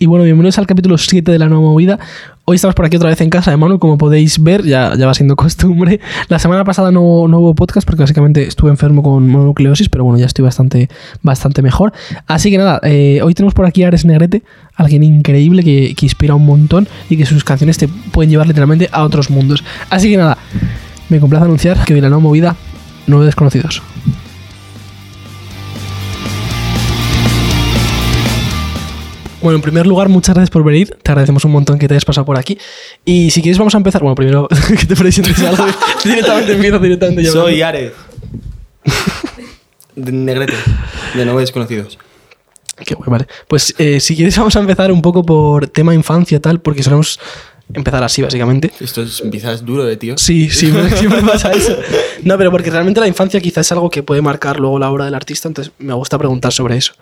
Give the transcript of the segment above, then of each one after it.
Y bueno, bienvenidos al capítulo 7 de la nueva movida. Hoy estamos por aquí otra vez en casa de Manu, como podéis ver, ya, ya va siendo costumbre. La semana pasada no, hubo podcast porque básicamente estuve enfermo con mononucleosis, pero bueno, ya estoy bastante, bastante mejor. Así que nada, eh, hoy tenemos por aquí a Ares Negrete, alguien increíble que, que inspira un montón y que sus canciones te pueden llevar literalmente a otros mundos. Así que nada, me complace anunciar que hoy la nueva movida, nueve desconocidos. Bueno, en primer lugar, muchas gracias por venir. Te agradecemos un montón que te hayas pasado por aquí. Y si quieres, vamos a empezar. Bueno, primero que te presentes algo. directamente empiezo directamente. ya Soy Ares. De Negrete, de Nueve Desconocidos. Qué guay, vale. Pues eh, si quieres, vamos a empezar un poco por tema infancia, tal, porque solemos empezar así, básicamente. Esto es, empiezas duro de tío. Sí, sí, me- siempre pasa eso. No, pero porque realmente la infancia quizás es algo que puede marcar luego la obra del artista, entonces me gusta preguntar sobre eso.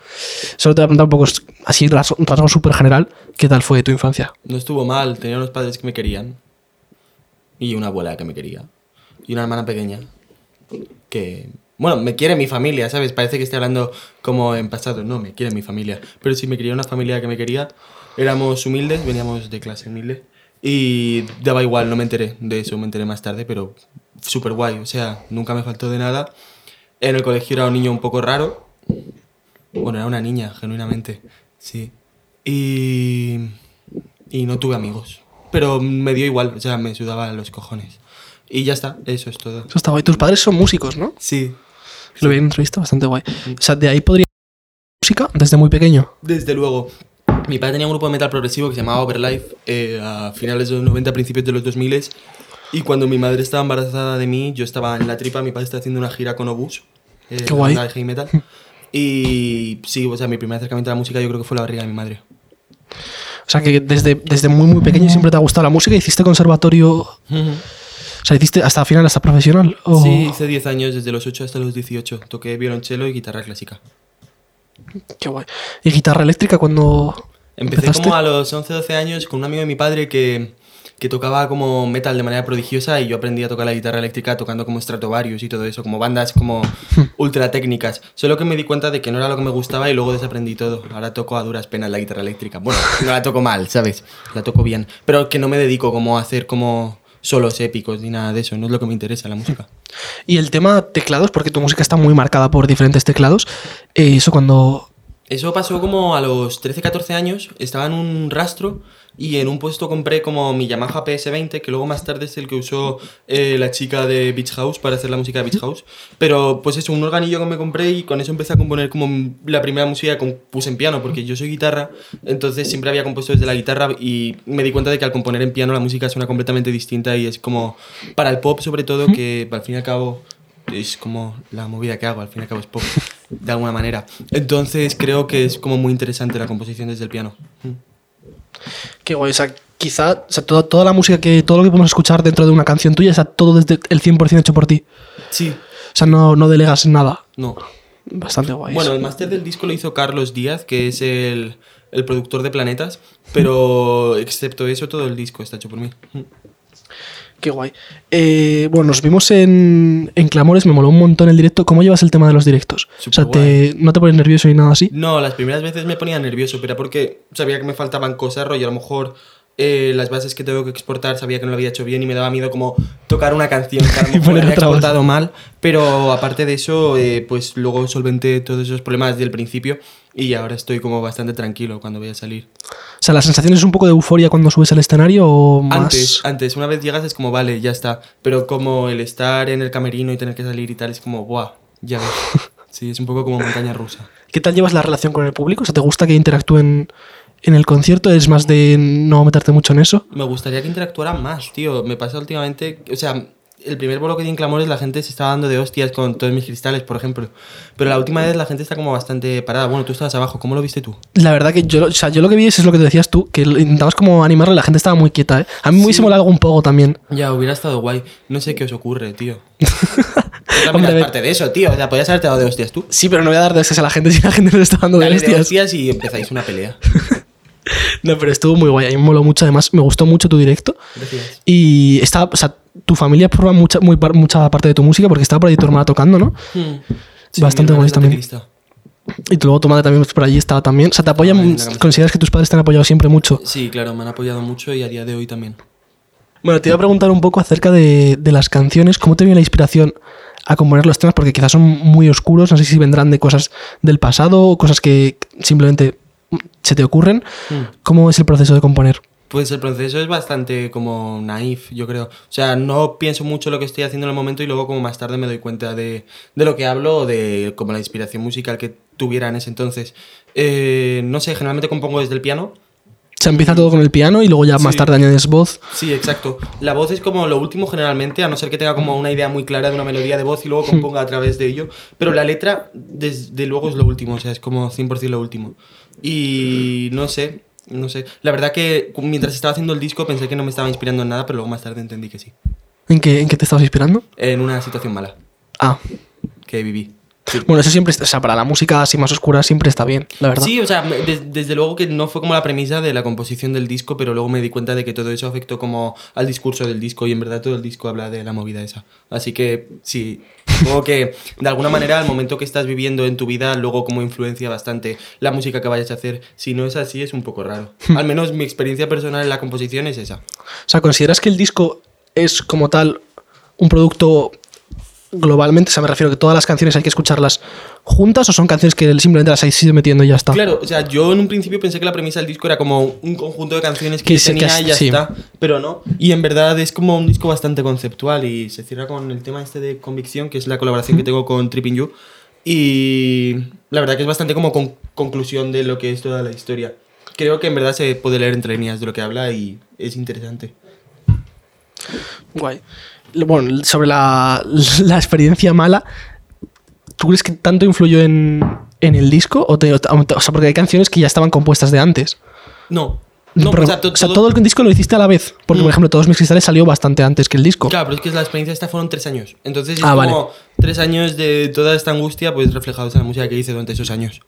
Solo te voy a preguntar un poco, así, un rasgo súper general, ¿qué tal fue tu infancia? No estuvo mal, tenía unos padres que me querían. Y una abuela que me quería. Y una hermana pequeña. Que. Bueno, me quiere mi familia, ¿sabes? Parece que estoy hablando como en pasado. No, me quiere mi familia. Pero sí me quería una familia que me quería. Éramos humildes, veníamos de clase humilde. Y daba igual, no me enteré de eso, me enteré más tarde, pero súper guay. O sea, nunca me faltó de nada. En el colegio era un niño un poco raro. Bueno, era una niña, genuinamente. Sí. Y. Y no tuve amigos. Pero me dio igual, o sea, me sudaba los cojones. Y ya está, eso es todo. Eso está guay. Tus padres son músicos, ¿no? Sí. Lo vi en entrevista, bastante guay. O sea, de ahí podría música desde muy pequeño. Desde luego. Mi padre tenía un grupo de metal progresivo que se llamaba Overlife eh, a finales de los 90, principios de los 2000 y cuando mi madre estaba embarazada de mí, yo estaba en la tripa, mi padre estaba haciendo una gira con Obús, eh, Qué guay. de heavy metal. Y sí, o sea, mi primer acercamiento a la música yo creo que fue la barriga de mi madre. O sea, que desde, desde muy, muy pequeño siempre te ha gustado la música. ¿Hiciste conservatorio? O sea, ¿hiciste hasta final, hasta profesional? O... Sí, hice 10 años, desde los 8 hasta los 18. Toqué violonchelo y guitarra clásica. Qué guay. ¿Y guitarra eléctrica cuando Empecé empezaste? como a los 11, 12 años con un amigo de mi padre que, que tocaba como metal de manera prodigiosa y yo aprendí a tocar la guitarra eléctrica tocando como Stratovarius y todo eso, como bandas como ultra técnicas. Solo que me di cuenta de que no era lo que me gustaba y luego desaprendí todo. Ahora toco a duras penas la guitarra eléctrica. Bueno, no la toco mal, ¿sabes? La toco bien. Pero que no me dedico como a hacer como solos épicos ni nada de eso. No es lo que me interesa la música. Y el tema teclados, porque tu música está muy marcada por diferentes teclados. eh, eso cuando... Eso pasó como a los 13, 14 años. Estaba en un rastro y en un puesto compré como mi Yamaha PS20, que luego más tarde es el que usó eh, la chica de Beach House para hacer la música de Beach House. Pero pues eso, un organillo que me compré y con eso empecé a componer como la primera música que compuse en piano, porque yo soy guitarra, entonces siempre había compuesto desde la guitarra y me di cuenta de que al componer en piano la música suena completamente distinta y es como para el pop sobre todo, que al fin y al cabo es como la movida que hago, al fin y al cabo es pop, de alguna manera. Entonces creo que es como muy interesante la composición desde el piano. Mm. Qué guay. O sea, quizá o sea, toda, toda la música que... Todo lo que podemos escuchar dentro de una canción tuya está todo desde el 100% hecho por ti. Sí, O sea, no, no delegas nada. no. Bastante guay. Bueno, eso. el máster del disco lo hizo Carlos Díaz, que es el, el productor de Planetas, pero excepto eso, todo el disco está hecho por mí. Qué guay. Eh, bueno, nos vimos en, en Clamores, me moló un montón el directo. ¿Cómo llevas el tema de los directos? o sea, te, ¿no te pones nervioso ni nada así? No, las primeras veces me ponía nervioso, pero era porque sabía que me faltaban cosas, rollo, a lo mejor eh, las bases que tengo que exportar sabía que no lo había hecho bien y me daba miedo como tocar una canción que a lo mejor había exportado mal, pero aparte de eso, eh, pues luego solventé todos esos problemas desde el principio y ahora estoy como bastante tranquilo cuando voy a salir. O sea, ¿la sensación es un poco de euforia cuando subes al escenario o más...? Antes, antes, una vez llegas es como, vale, ya está, pero como el estar en el camerino y tener que salir y tal es como, buah, ya ves. Sí, es un poco como montaña rusa. ¿Qué tal llevas la relación con el público? O sea, ¿te gusta que interactúen en el concierto? ¿Es más de no meterte mucho en eso? Me gustaría que interactuaran más, tío. Me pasa últimamente, o sea, el primer bolo que di en Clamores la gente se estaba dando de hostias con todos mis cristales, por ejemplo. Pero la última vez la gente está como bastante parada. Bueno, tú estabas abajo, ¿cómo lo viste tú? La verdad que yo, o sea, yo lo que vi es, es lo que te decías tú, que intentabas como animarle, la gente estaba muy quieta, ¿eh? A mí me hubiese Sí. molado un poco también. Ya, hubiera estado guay. No sé qué os ocurre, tío. Hombre, parte de eso, tío. O sea, podías haberte dado de hostias tú. Sí, pero no voy a dar de esas a la gente si la gente no le está dando de Dale de hostias. hostias y empezáis una pelea. No, pero estuvo muy guay, a mí me moló mucho, además me gustó mucho tu directo. Gracias. Y está, o sea, tu familia forma mucha, muy, mucha parte de tu música porque estaba por ahí tu hermana tocando, ¿no? Hmm. Bastante mi hermana guay también. Y luego tu madre también por allí estaba también. O sea, te apoyan. ¿Consideras que tus padres te han apoyado siempre mucho? Sí, claro, me han apoyado mucho y a día de hoy también. Bueno, te iba a preguntar un poco acerca de, de las canciones. ¿Cómo te viene la inspiración a componer los temas? Porque quizás son muy oscuros. No sé si vendrán de cosas del pasado o cosas que simplemente se te ocurren. Mm. ¿Cómo es el proceso de componer? Pues el proceso es bastante como naif, yo creo. O sea, no pienso mucho lo que estoy haciendo en el momento y luego como más tarde me doy cuenta de, de lo que hablo o de como la inspiración musical que tuviera en ese entonces. Eh, no sé, generalmente compongo desde el piano. Se empieza todo con el piano y luego ya más Sí. tarde añades voz. Sí, exacto. La voz es como lo último generalmente, a no ser que tenga como una idea muy clara de una melodía de voz y luego componga a través de ello. Pero la letra, desde luego, es lo último, o sea, es como 100% lo último. Y no sé, no sé. La verdad que mientras estaba haciendo el disco pensé que no me estaba inspirando en nada, pero luego más tarde entendí que sí. ¿En qué, en qué te estabas inspirando? En una situación mala Ah, que viví. Sí. bueno, eso siempre, o sea, para la música así más oscura siempre está bien, la verdad. Sí, o sea, des- desde luego que no fue como la premisa de la composición del disco, pero luego me di cuenta de que todo eso afectó como al discurso del disco y en verdad todo el disco habla de la movida esa. Así que sí, supongo que de alguna manera el momento que estás viviendo en tu vida luego como influencia bastante la música que vayas a hacer. Si no es así es un poco raro. Al menos mi experiencia personal en la composición es esa. O sea, ¿consideras que el disco es como tal un producto globalmente? O sea, me refiero a que todas las canciones hay que escucharlas juntas o son canciones que simplemente las has ido metiendo y ya está. Claro, o sea, yo en un principio pensé que la premisa del disco era como un conjunto de canciones que, se- que tenía has- y ya sí. está, pero no. Y en verdad es como un disco bastante conceptual y se cierra con el tema este de Convicción, que es la colaboración que tengo con Tripping You. Y la verdad que es bastante como con- conclusión de lo que es toda la historia. Creo que en verdad se puede leer entre líneas de lo que habla y es interesante. Guay. Bueno, sobre la, la experiencia mala, ¿tú crees que tanto influyó en, en el disco? O, te- o sea, porque hay canciones que ya estaban compuestas de antes. No, no, Porque- o sea, to- o sea, todo- el disco lo hiciste a la vez. Porque, por Mm. ejemplo, todos mis cristales salió bastante antes que el disco. Claro, pero es que la experiencia esta fueron tres años. Entonces es Ah, como vale. tres años de toda esta angustia pues reflejados en la música que hice durante esos años.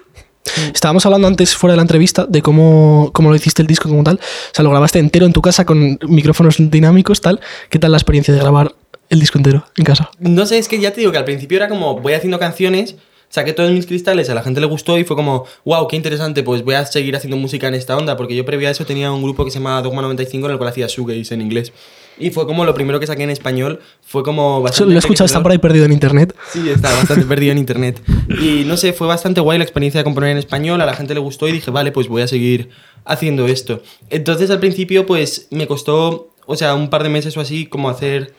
Estábamos hablando antes, fuera de la entrevista, de cómo, cómo lo hiciste el disco como tal. O sea, lo grabaste entero en tu casa con micrófonos dinámicos, tal. ¿Qué tal la experiencia de grabar el disco entero en casa? No sé, es que ya te digo que al principio era como, voy haciendo canciones, saqué todos mis cristales, a la gente le gustó y fue como, wow, qué interesante, pues voy a seguir haciendo música en esta onda, porque yo previo a eso tenía un grupo que se llamaba Dogma 95 en el cual hacía shoegaze en inglés. Y fue como lo primero que saqué en español, fue como bastante... lo he escuchado, está por ahí perdido en internet. Sí, está bastante perdido en internet. Y no sé, fue bastante guay la experiencia de componer en español, a la gente le gustó y dije, vale, pues voy a seguir haciendo esto. Entonces al principio pues me costó, o sea, un par de meses o así, como hacer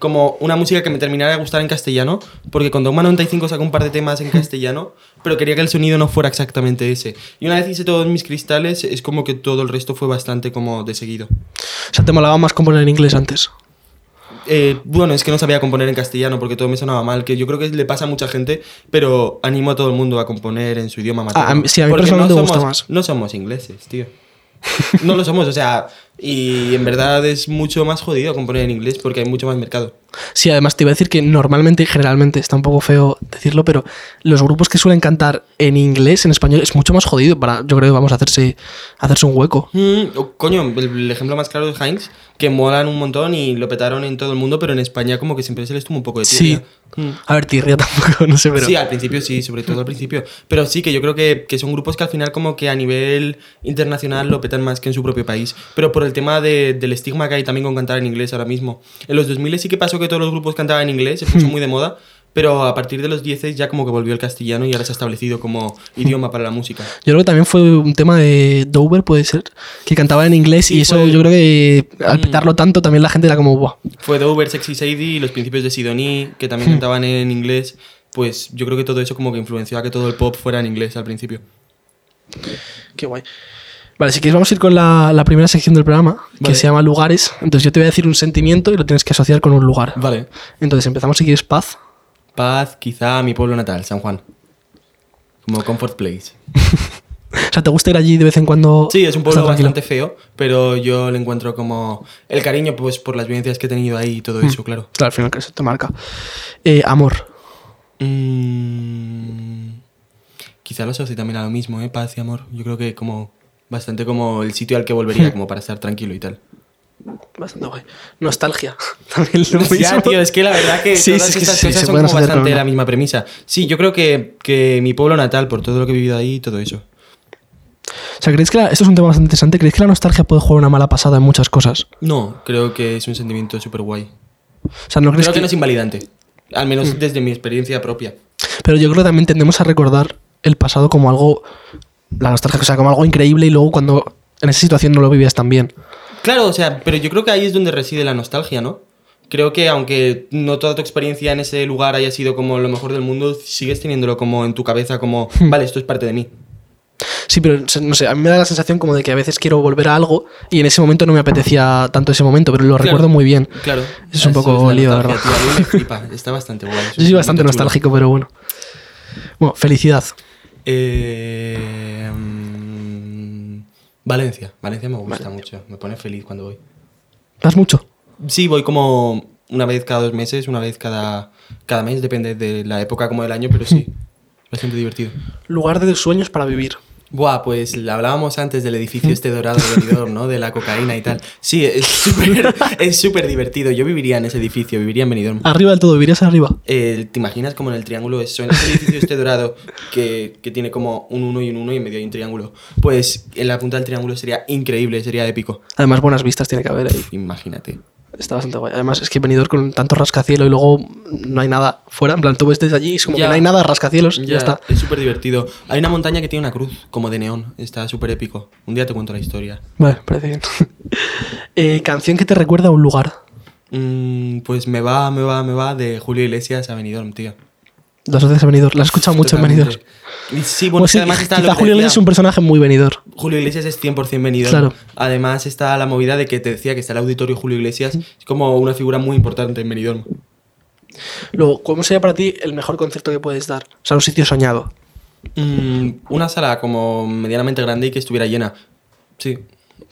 como una música que me terminara de gustar en castellano, porque con Dogma 95 saqué un par de temas en castellano, pero quería que el sonido no fuera exactamente ese. Y una vez hice todos mis cristales, es como que todo el resto fue bastante como de seguido. O sea, te molaba más componer en inglés antes. Eh, bueno, es que no sabía componer en castellano porque todo me sonaba mal, que yo creo que le pasa a mucha gente, pero animo a todo el mundo a componer en su idioma materno. Ah, a mí- sí, a mí Porque me somos, más. No somos ingleses, tío. No lo somos, o sea, y en verdad es mucho más jodido componer en inglés porque hay mucho más mercado. Sí, además te iba a decir que normalmente, generalmente, está un poco feo decirlo, pero los grupos que suelen cantar en inglés, en español, es mucho más jodido para, yo creo que vamos a hacerse, hacerse un hueco. Mm, coño, el, el ejemplo más claro es Heinz, que molan un montón y lo petaron en todo el mundo, pero en España como que siempre se les tuvo un poco de Sí. tirria. Mm. A ver, tirria tampoco, no sé, pero... Sí, al principio sí, sobre todo al principio. Pero sí, que yo creo que, que son grupos que al final como que a nivel internacional lo petan más que en su propio país. Pero por el tema de- del estigma que hay también con cantar en inglés ahora mismo. En los 2000 sí que pasó que todos los grupos cantaban en inglés, se puso muy de moda. Pero a partir de los 10 ya como que volvió el castellano y ahora se ha establecido como idioma para la música. Yo creo que también fue un tema de Dover, puede ser, que cantaba en inglés Sí, y eso fue- yo creo que al Mm. petarlo tanto también la gente era como, Buah. Fue Dover, Sexy Sadie y los principios de Sidonie, que también cantaban en inglés. Pues yo creo que todo eso como que influenció a que todo el pop fuera en inglés al principio. Qué guay. Vale, si quieres vamos a ir con la, la primera sección del programa, que Vale. se llama lugares. Entonces yo te voy a decir un sentimiento y lo tienes que asociar con un lugar. Vale. Entonces empezamos si quieres paz. Paz, quizá mi pueblo natal, San Juan. Como comfort place. O sea, ¿te gusta ir allí de vez en cuando? Sí, es un pueblo bastante feo, pero yo le encuentro como el cariño pues por las vivencias que he tenido ahí y todo eso, claro. Claro, al final que eso te marca. Eh, amor. Mm, quizá lo asocie también a lo mismo, ¿eh? Paz y amor. Yo creo que como bastante como el sitio al que volvería, como para estar tranquilo y tal. Bastante guay. Nostalgia. También lo Ya, mismo. tío, es que la verdad que Sí, todas sí, es que estas sí, cosas son como bastante la misma premisa. Sí, yo creo que, que mi pueblo natal, por todo lo que he vivido ahí y todo eso. O sea, ¿creéis que la- esto es un tema bastante interesante? ¿Creéis que la nostalgia puede jugar una mala pasada en muchas cosas? No, creo que es un sentimiento súper guay. O sea, ¿no crees Creo que que- no es invalidante. Al menos desde mi experiencia propia. Pero yo creo que también tendemos a recordar el pasado como algo. La nostalgia, o sea, como algo increíble y luego cuando en esa situación no lo vivías tan bien. Claro, o sea, pero yo creo que ahí es donde reside la nostalgia, ¿no? Creo que aunque no toda tu experiencia en ese lugar haya sido como lo mejor del mundo, sigues teniéndolo como en tu cabeza, como, vale, esto es parte de mí. Sí, pero no sé, a mí me da la sensación como de que a veces quiero volver a algo y en ese momento no me apetecía tanto ese momento, pero lo Claro. recuerdo muy bien. Claro. Es un poco la lío, verdad. tío, a mí me flipa, está bastante es un Yo soy bastante chulo. nostálgico, pero bueno. Bueno, felicidad. Eh, mm, Valencia. Valencia me gusta mucho. Me pone feliz cuando voy. ¿Das mucho? Sí, voy como una vez cada dos meses, una vez cada, cada mes, depende de la época como del año, pero sí. Bastante divertido. Lugar de sueños para vivir. Buah, pues hablábamos antes del edificio este dorado de Benidorm, ¿no? De la cocaína y tal. Sí, es súper es súper divertido. Yo viviría en ese edificio, viviría en Benidorm. Arriba del todo, vivirías arriba. Eh, ¿Te imaginas como en el triángulo eso? En ese edificio este dorado que, que tiene como un 1 y un 1 y en medio hay un triángulo. Pues en la punta del triángulo sería increíble, sería épico. Además, buenas vistas tiene que haber ahí. Imagínate. Está bastante guay. Además, es que venidor con tanto rascacielos y luego no hay nada fuera. En plan, tú ves desde allí y es como Ya. que no hay nada, rascacielos y Ya, está. Es súper divertido. Hay una montaña que tiene una cruz, como de neón. Está súper épico. Un día te cuento la historia. Vale, parece bien. Eh, canción que te recuerda a un lugar. Mm, pues me va, me va, me va de Julio Iglesias a Benidorm, tío. Lo asocias a venidor. La has escuchado mucho en venidor. Sí, bueno, es que además está lo quizá que Julio Iglesias es un personaje muy venidor. Julio Iglesias es 100% Benidorm. Claro. Además está la movida de que te decía que está el auditorio Julio Iglesias. Es como una figura muy importante en Benidorm. Luego, ¿cómo sería para ti el mejor concierto que puedes dar? O sea, un sitio soñado. Mm, una sala como medianamente grande y que estuviera llena. Sí.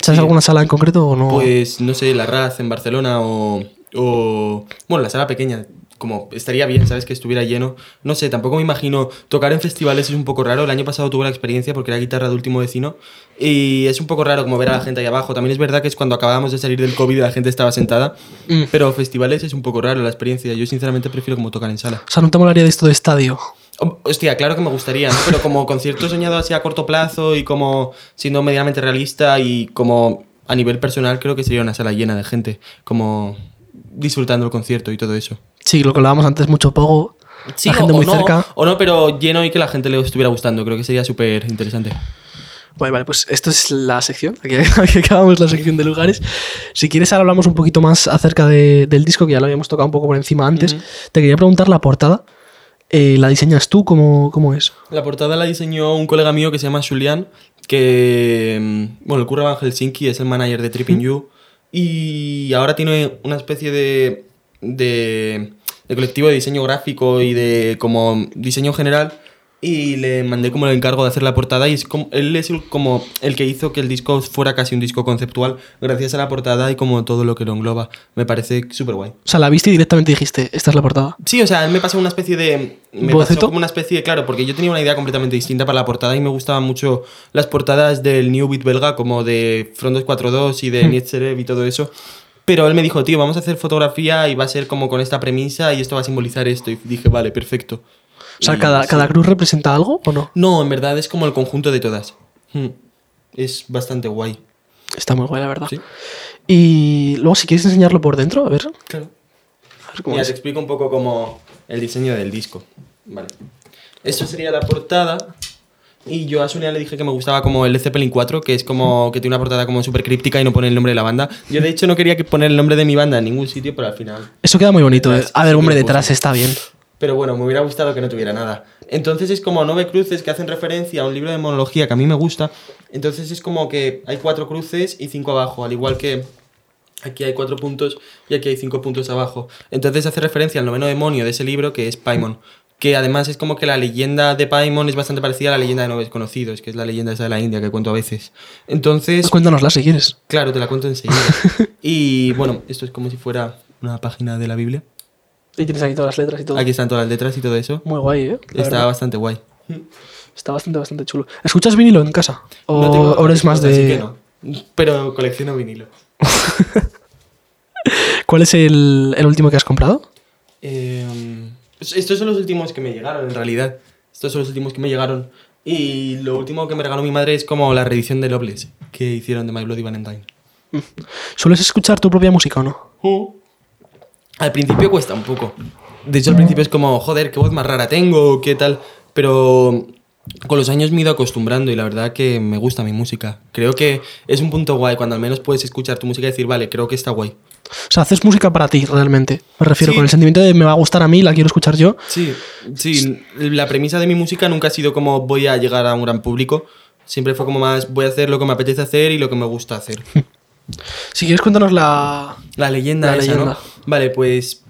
¿Sabes Sí. alguna sala en concreto o no? Pues no sé, la Raz en Barcelona o, o. Bueno, la sala pequeña. Como estaría bien, ¿sabes? Que estuviera lleno. No sé, tampoco me imagino. Tocar en festivales es un poco raro. El año pasado tuve la experiencia porque era guitarra de último vecino. Y es un poco raro como ver a la gente ahí abajo. También es verdad que es cuando acabábamos de salir del COVID y la gente estaba sentada. Mm. Pero festivales es un poco raro la experiencia. Yo sinceramente prefiero como tocar en sala. O sea, no te molaría de esto de estadio. Hostia, claro que me gustaría, ¿no? Pero como concierto soñado así a corto plazo y como siendo medianamente realista y como a nivel personal creo que sería una sala llena de gente, como disfrutando el concierto y todo eso. Sí, lo que hablábamos antes, mucho pogo. la gente o, muy no, cerca. o no, pero lleno y que la gente le estuviera gustando, creo que sería súper interesante. Vale, vale, pues esto es la sección. Aquí, aquí acabamos la sección de lugares. Si quieres, ahora hablamos un poquito más acerca de- del disco, que ya lo habíamos tocado un poco por encima antes. Te quería preguntar la portada. Eh, ¿La diseñas tú? ¿Cómo, cómo es? La portada la diseñó un colega mío que se llama Julián, que, mm, bueno, el curra en Helsinki, es el manager de Tripping You, y ahora tiene una especie de, de, de colectivo de diseño gráfico y de como diseño general, y le mandé como el encargo de hacer la portada, y es como, él es el, como el que hizo que el disco fuera casi un disco conceptual, gracias a la portada y como todo lo que lo engloba. Me parece súper guay. O sea, la viste y directamente dijiste, esta es la portada. Sí, o sea, él me pasó una especie de. Me pasó como una especie de. Claro, porque yo tenía una idea completamente distinta para la portada y me gustaban mucho las portadas del New Beat belga, como de Front 242 y de Hmm. Nietzsche y todo eso. Pero él me dijo, tío, vamos a hacer fotografía y va a ser como con esta premisa y esto va a simbolizar esto. Y dije, vale, perfecto. O sea, Y cada, sí. cada cruz representa algo o no? No, en verdad es como el conjunto de todas. Hmm. Es bastante guay. Está muy guay, la verdad. Sí. Y luego, si quieres enseñarlo por dentro, a ver. Claro. A ver cómo Mira, es. te explico un poco como el diseño del disco. Vale. Esto sería la portada. Y yo a Sonia le dije que me gustaba como el Zeppelin 4, que es como que tiene una portada como súper críptica y no pone el nombre de la banda. Yo de hecho no quería que poner el nombre de mi banda en ningún sitio, pero al final. Eso queda muy bonito. eh. Detrás, A ver, hombre, detrás está bien. Pero bueno, me hubiera gustado que no tuviera nada. Entonces es como nueve cruces que hacen referencia a un libro de monología que a mí me gusta. Entonces es como que hay cuatro cruces y cinco abajo, al igual que aquí hay cuatro puntos y aquí hay cinco puntos abajo. Entonces hace referencia al noveno demonio de ese libro que es Paimon. Que además es como que la leyenda de Paimon es bastante parecida a la leyenda de nueve desconocidos, que es la leyenda esa de la India que cuento a veces. Entonces, Pues cuéntanosla si quieres. claro, te la cuento enseguida. y bueno, esto es como si fuera una página de la Biblia. Y tienes aquí todas las letras y todo. Aquí están todas las letras y todo eso. Muy guay, ¿eh? La Está verdad. bastante guay. Está bastante, bastante chulo. ¿Escuchas vinilo en casa? ¿O, No tengo más de...? que no. Pero colecciono vinilo. ¿Cuál es el, el último que has comprado? Eh, estos son los últimos que me llegaron, en realidad. Estos son los últimos que me llegaron. Y lo último que me regaló mi madre es como la reedición de Loveless que hicieron de My Bloody Valentine. ¿Sueles escuchar tu propia música o no? Al principio cuesta un poco. De hecho, al principio es como, joder, qué voz más rara tengo, qué tal. Pero con los años me he ido acostumbrando y la verdad que me gusta mi música. Creo que es un punto guay cuando al menos puedes escuchar tu música y decir, vale, creo que está guay. O sea, haces música para ti, realmente. Me refiero Sí. con el sentimiento de me va a gustar a mí, la quiero escuchar yo. Sí, sí. La premisa de mi música nunca ha sido como voy a llegar a un gran público. Siempre fue como más voy a hacer lo que me apetece hacer y lo que me gusta hacer. Si quieres, cuéntanos la. La leyenda La esa, leyenda. ¿no? Vale, pues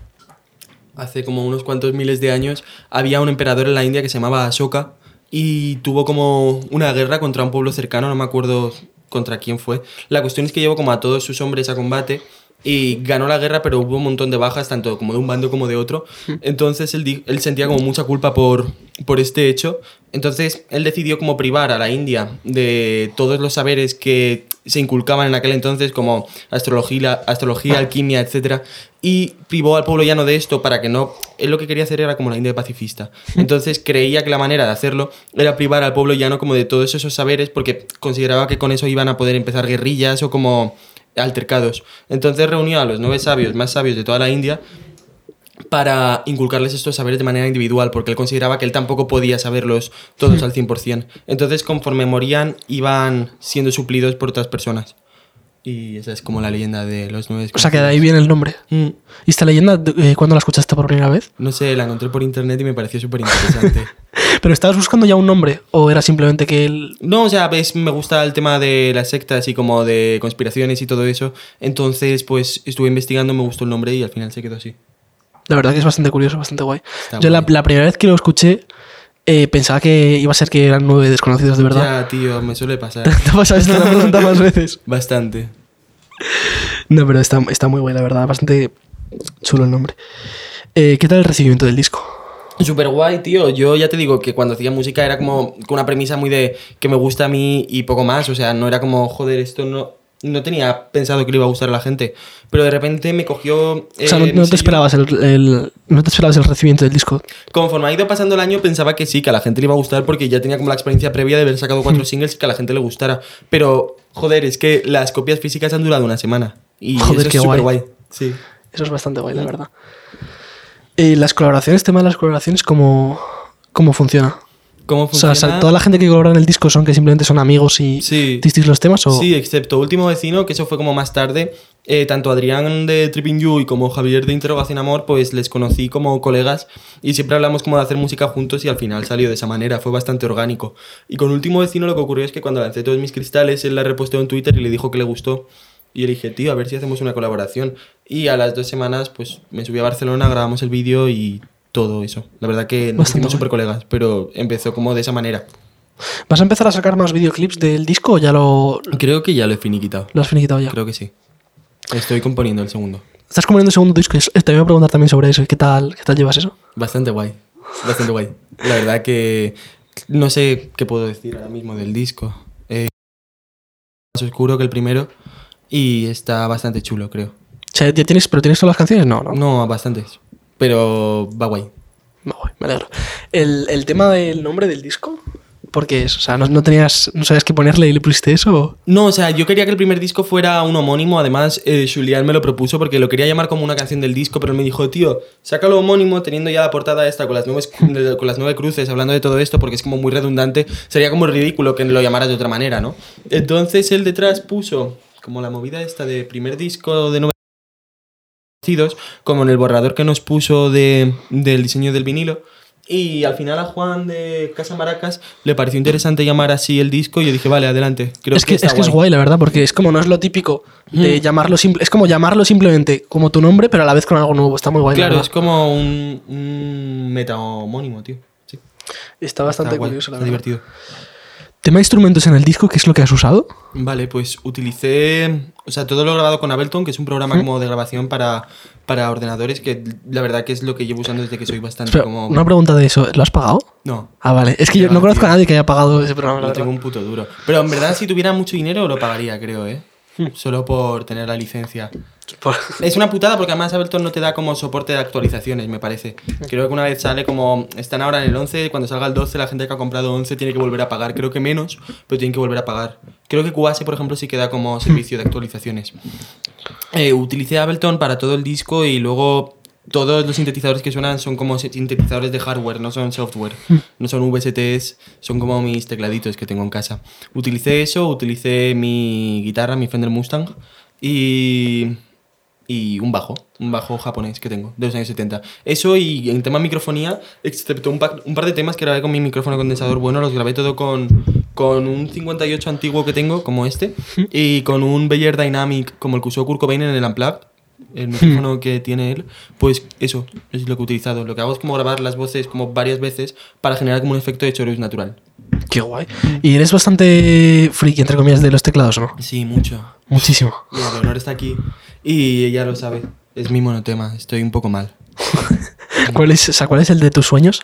hace como unos cuantos miles de años había un emperador en la India que se llamaba Ashoka y tuvo como una guerra contra un pueblo cercano, no me acuerdo contra quién fue. La cuestión es que llevó como a todos sus hombres a combate y ganó la guerra, pero hubo un montón de bajas, tanto como de un bando como de otro. Entonces él, él sentía como mucha culpa por, por este hecho. Entonces él decidió como privar a la India de todos los saberes que se inculcaban en aquel entonces, como astrología, astrología alquimia, etc. Y privó al pueblo llano de esto para que no... Él lo que quería hacer era como la India pacifista. Entonces creía que la manera de hacerlo era privar al pueblo llano como de todos esos saberes porque consideraba que con eso iban a poder empezar guerrillas o como altercados. Entonces reunió a los nueve sabios más sabios de toda la India para inculcarles estos saberes de manera individual, porque él consideraba que él tampoco podía saberlos todos al 100%. Entonces, conforme morían, iban siendo suplidos por otras personas. Y esa es como la leyenda de los nueve O sea, que de ahí viene el nombre. Mm, ¿Y esta leyenda, eh, cuándo la escuchaste por primera vez? No sé, la encontré por internet y me pareció súper interesante. ¿Pero estabas buscando ya un nombre? ¿O era simplemente que él.? No, o sea, ves, me gusta el tema de las sectas y como de conspiraciones y todo eso. Entonces, pues estuve investigando, me gustó el nombre y al final se quedó así. La verdad que es bastante curioso, bastante guay. Está Yo la, primera vez que lo escuché, eh, pensaba que iba a ser que eran nueve desconocidos de verdad. Ya, tío, me suele pasar. ¿Te? Te lo he preguntado más veces. Bastante. No, pero está, está muy guay, la verdad. Bastante chulo el nombre. Eh, ¿Qué tal el recibimiento del disco? Súper guay, tío. Yo ya te digo que cuando hacía música era como con una premisa muy de que me gusta a mí y poco más. O sea, no era como, joder, esto no. No tenía pensado que le iba a gustar a la gente. Pero de repente me cogió. o sea, no, eh, no te esperabas el, el- no te esperabas el recibimiento del disco. Conforme ha ido pasando el año, pensaba que sí, que a la gente le iba a gustar porque ya tenía como la experiencia previa de haber sacado cuatro singles y que a la gente le gustara. Pero, joder, es que las copias físicas han durado una semana. Y Joder, eso qué es súper guay. guay. Sí. Eso es bastante guay, la verdad. Eh, las colaboraciones, tema de las colaboraciones, ¿cómo, cómo funciona? ¿Cómo O sea, funciona? toda la gente que colabora en el disco son que simplemente son amigos y Sí. los temas o Sí, excepto Último Vecino, que eso fue como más tarde. eh, tanto Adrián de Tripping You y como Javier de Interrogación Amor, pues les conocí como colegas y siempre hablamos como de hacer música juntos y al final salió de esa manera, fue bastante orgánico. Y con Último Vecino lo que ocurrió es que cuando lancé todos mis cristales, él la reposteó en Twitter y le dijo que le gustó. Y le dije, tío, a ver si hacemos una colaboración. Y a las dos semanas, pues me subí a Barcelona, grabamos el vídeo y todo eso. La verdad que nos hicimos súper colegas, pero empezó como de esa manera. ¿Vas a empezar a sacar más videoclips del disco o ya lo, Creo que ya lo he finiquitado. lo has finiquitado ya? Creo que sí. Estoy componiendo el segundo. Estás componiendo el segundo disco y es- te voy a preguntar también sobre eso. ¿Qué tal, qué tal llevas eso? Bastante guay. Bastante guay. La verdad que no sé qué puedo decir ahora mismo del disco. Eh, más oscuro que el primero y está bastante chulo, creo. O sea, ¿ya tienes, ¿Pero tienes todas las canciones? No, no. No, bastantes. Pero va guay. Me voy, me alegro. El, el tema del nombre del disco, ¿por qué es? O sea, ¿no, no tenías, no sabías qué ponerle y le pusiste eso? No, o sea, yo quería que el primer disco fuera un homónimo. Además, eh, Julián me lo propuso porque lo quería llamar como una canción del disco, pero él me dijo, tío, sácalo homónimo teniendo ya la portada esta con las, nueve, con las nueve cruces, hablando de todo esto, porque es como muy redundante. Sería como ridículo que lo llamaras de otra manera, ¿no? Entonces él detrás puso como la movida esta de primer disco de conocidos, como en el borrador que nos puso de, del diseño del vinilo. Y al final a Juan de Casa Maracas le pareció interesante llamar así el disco y yo dije, vale, adelante. Creo es que, está es que es guay, la verdad, porque es como no es lo típico de Mm. llamarlo simple, es como llamarlo simplemente como tu nombre, pero a la vez con algo nuevo. Está muy guay. la Claro, es como un, un meta homónimo, tío. Sí, Está bastante está guay, curioso, la está verdad. divertido. Tema de instrumentos en el disco, ¿qué es lo que has usado? Vale, pues utilicé, o sea, todo lo grabado con Ableton, que es un programa como de grabación para, para ordenadores, que la verdad que es lo que llevo usando desde que soy bastante como... Una pregunta de eso, ¿lo has pagado? No, Ah, vale. Es que yo no conozco tío. a nadie que haya pagado ese programa, no tengo un puto duro. Pero en verdad si tuviera mucho dinero lo pagaría, creo, ¿eh? Solo por tener la licencia. Es una putada porque además Ableton no te da como soporte de actualizaciones, me parece. Creo que una vez sale como. Están ahora en el 11, cuando salga el 12, la gente que ha comprado 11 tiene que volver a pagar. Creo que menos, pero tienen que volver a pagar. Creo que Cubase, por ejemplo, sí que da como servicio de actualizaciones. Eh, utilicé Ableton para todo el disco y luego todos los sintetizadores que suenan son como sintetizadores de hardware, no son software. No son VSTs, son como mis tecladitos que tengo en casa. Utilicé eso, utilicé mi guitarra, mi Fender Mustang y, y un bajo, un bajo japonés que tengo, de los años 70. Eso y en tema microfonía, excepto un, pa- un par de temas que grabé con mi micrófono condensador bueno, los grabé todo con, con un 58 antiguo que tengo, como este, y con un Beyer Dynamic, como el que usó Kurt Cobain en el Unplugged, el micrófono que tiene él, pues eso es lo que he utilizado. Lo que hago es como grabar las voces como varias veces para generar como un efecto de chorus natural. Qué guay. Y eres bastante friki, entre comillas, de los teclados, ¿no? Sí, mucho. Muchísimo. Mira, Leonor está aquí y ella lo sabe. Es mi monotema, estoy un poco mal. ¿Cuál es, o sea, ¿cuál es el de tus sueños?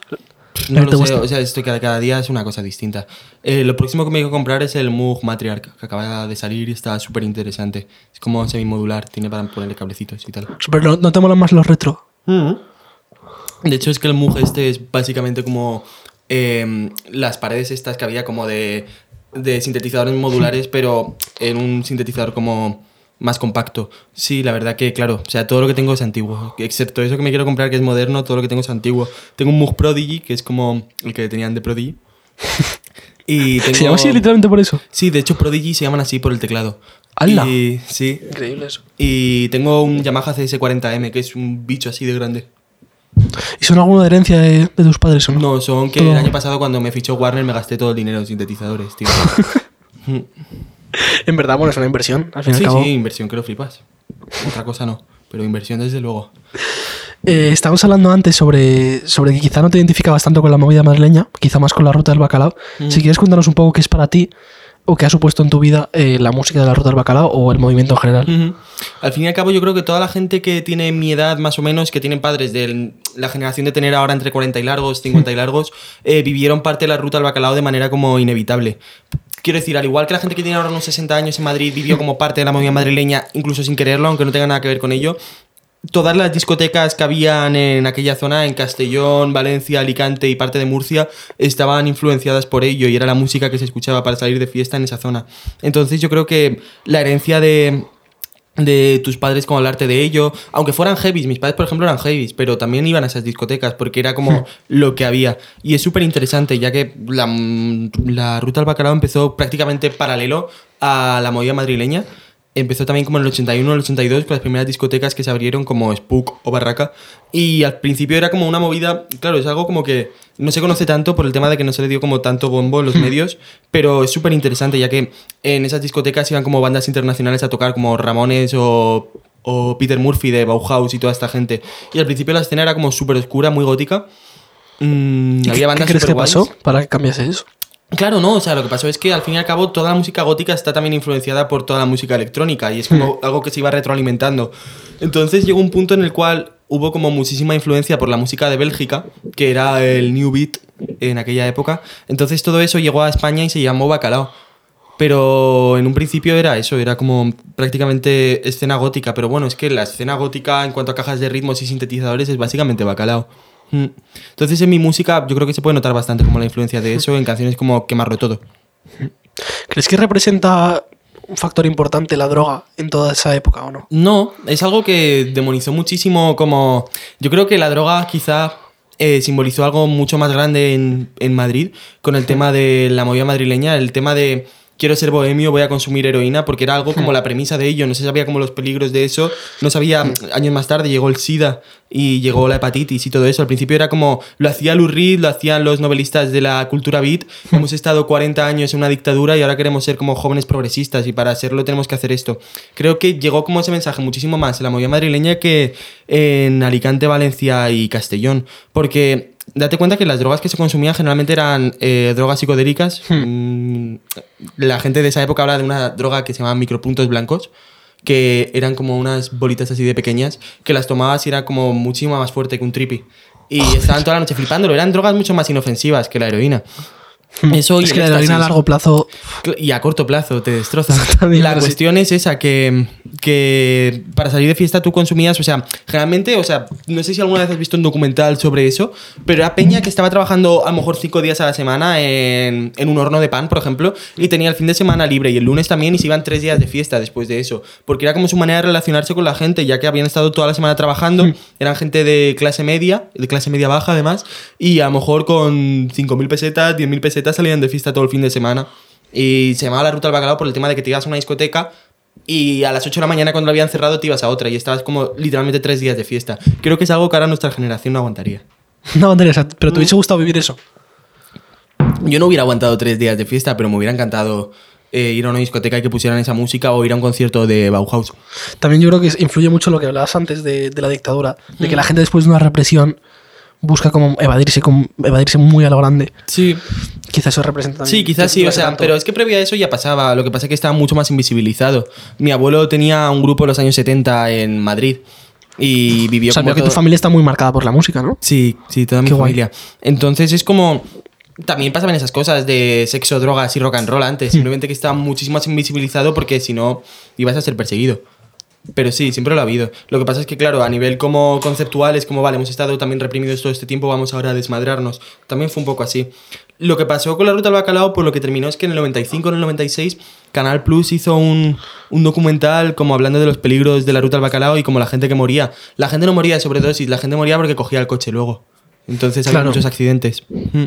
No ¿Te lo sé, gusta? o sea, esto cada, cada día es una cosa distinta. Eh, lo próximo que me quiero comprar es el Moog Matriarch, que acaba de salir y está súper interesante. Es como semimodular, tiene para ponerle cablecitos y tal. Pero no, no te molan más los retro. De hecho, es que el Moog este es básicamente como eh, las paredes estas que había como de, de sintetizadores modulares, pero en un sintetizador como más compacto. Sí, la verdad que, claro, o sea, todo lo que tengo es antiguo. Excepto eso que me quiero comprar que es moderno, todo lo que tengo es antiguo. Tengo un Moog Prodigy, que es como el que tenían de Prodigy. Y tengo... ¿Se llama así literalmente por eso? Sí, de hecho Prodigy se llaman así por el teclado. ¡Hala! Y, sí. Increíble eso. Y tengo un Yamaha CS40M, que es un bicho así de grande. ¿Y son alguna herencia de, de tus padres o no? No, son que Todo- el año pasado cuando me fichó Warner me gasté todo el dinero en sintetizadores, tío. En verdad, bueno, es una inversión, al fin y al sí, cabo. sí, inversión que lo flipas. Otra cosa no, pero inversión desde luego. Eh, estábamos hablando antes sobre, sobre que quizá no te identificabas tanto con la movida madrileña, quizá más con la ruta del bacalao. Mm. Si quieres contarnos un poco qué es para ti o qué ha supuesto en tu vida eh, la música de la ruta del bacalao o el movimiento en general. Al fin y al cabo, yo creo que toda la gente que tiene mi edad, más o menos, que tienen padres de la generación de tener ahora entre 40 y largos, 50 y largos, eh, vivieron parte de la ruta al bacalao de manera como inevitable. Quiero decir, al igual que la gente que tiene ahora unos 60 años en Madrid vivió como parte de la movida madrileña, incluso sin quererlo, aunque no tenga nada que ver con ello, todas las discotecas que habían en aquella zona, en Castellón, Valencia, Alicante y parte de Murcia, estaban influenciadas por ello y era la música que se escuchaba para salir de fiesta en esa zona. Entonces yo creo que la herencia de, de tus padres como hablarte de ello, aunque fueran heavies, mis padres por ejemplo eran heavies, pero también iban a esas discotecas porque era como lo que había. Y es súper interesante ya que la, la ruta al bacalao empezó prácticamente paralelo a la movida madrileña. Empezó también como en el 81 o el 82 con las primeras discotecas que se abrieron como Spook o Barraca. Y al principio era como una movida, claro, es algo como que no se conoce tanto por el tema de que no se le dio como tanto bombo en los medios, pero es súper interesante ya que en esas discotecas iban como bandas internacionales a tocar como Ramones o, o Peter Murphy de Bauhaus y toda esta gente. Y al principio la escena era como súper oscura, muy gótica. Mm, ¿Qué- había ¿Qué bandas crees que pasó para que cambiase eso? Claro, no, o sea, lo que pasó es que al fin y al cabo toda la música gótica está también influenciada por toda la música electrónica y es como algo que se iba retroalimentando. Entonces llegó un punto en el cual hubo como muchísima influencia por la música de Bélgica, que era el New Beat en aquella época. Entonces todo eso llegó a España y se llamó Bacalao. Pero en un principio era eso, era como prácticamente escena gótica. Pero bueno, es que la escena gótica en cuanto a cajas de ritmos y sintetizadores es básicamente bacalao. Entonces en mi música yo creo que se puede notar bastante como la influencia de eso en canciones como Quemarlo Todo. ¿Crees que representa un factor importante la droga en toda esa época o no? No, es algo que demonizó muchísimo como... Yo creo que la droga quizá eh, simbolizó algo mucho más grande en, en Madrid con el tema de la movida madrileña, el tema de quiero ser bohemio, voy a consumir heroína, porque era algo como la premisa de ello, no se sabía como los peligros de eso, no sabía, años más tarde llegó el SIDA y llegó la hepatitis y todo eso, al principio era como, lo hacía Lou Reed, lo hacían los novelistas de la cultura beat, hemos estado 40 años en una dictadura y ahora queremos ser como jóvenes progresistas y para hacerlo tenemos que hacer esto. Creo que llegó como ese mensaje muchísimo más en la movida madrileña que en Alicante, Valencia y Castellón, porque date cuenta que las drogas que se consumían generalmente eran eh, drogas psicodélicas. Mm, La gente de esa época habla de una droga que se llama micropuntos blancos, que eran como unas bolitas así de pequeñas, que las tomabas y era como muchísimo más fuerte que un trippy. Y estaban toda la noche flipándolo. Eran drogas mucho más inofensivas que la heroína. Eso y es que la heroína a largo plazo. Y a corto plazo te destroza. La cuestión es esa, que, que para salir de fiesta tú consumías, o sea, generalmente, o sea, no sé si alguna vez has visto un documental sobre eso, pero era Peña que estaba trabajando a lo mejor cinco días a la semana en, en un horno de pan, por ejemplo, y tenía el fin de semana libre y el lunes también y se iban tres días de fiesta después de eso, porque era como su manera de relacionarse con la gente, ya que habían estado toda la semana trabajando, eran gente de clase media, de clase media baja además, y a lo mejor con 5.000 pesetas, 10.000 pesetas salían de fiesta todo el fin de semana. Y se llamaba la ruta al bacalao por el tema de que te ibas a una discoteca y a las 8 de la mañana cuando la habían cerrado te ibas a otra y estabas como literalmente tres días de fiesta. Creo que es algo que ahora nuestra generación no aguantaría. No aguantaría, pero te hubiese gustado vivir eso. Yo no hubiera aguantado tres días de fiesta, pero me hubiera encantado eh, ir a una discoteca y que pusieran esa música o ir a un concierto de Bauhaus. También yo creo que influye mucho lo que hablabas antes de, de la dictadura, de que la gente después de una represión busca como evadirse, como evadirse muy a lo grande. Sí, Quizás eso representa. Sí, quizás sí, o sea, tanto. pero es que previo a eso ya pasaba, lo que pasa es que estaba mucho más invisibilizado. Mi abuelo tenía un grupo en los años 70 en Madrid y vivió O sea, como que tu familia está muy marcada por la música, ¿no? Sí, sí, toda mi Qué guay. familia. Entonces es como. También pasaban esas cosas de sexo, drogas y rock and roll antes. Simplemente que estaba muchísimo más invisibilizado porque si no ibas a ser perseguido. Pero sí, siempre lo ha habido. Lo que pasa es que, claro, a nivel como conceptual es como, vale, hemos estado también reprimidos todo este tiempo, vamos ahora a desmadrarnos. También fue un poco así. Lo que pasó con la ruta al bacalao, pues lo que terminó es que en el 95, en el 96, Canal Plus hizo un, un documental como hablando de los peligros de la ruta al bacalao y como la gente que moría. La gente no moría de sobredosis, la gente moría porque cogía el coche luego. Entonces había Claro. muchos accidentes. Mm.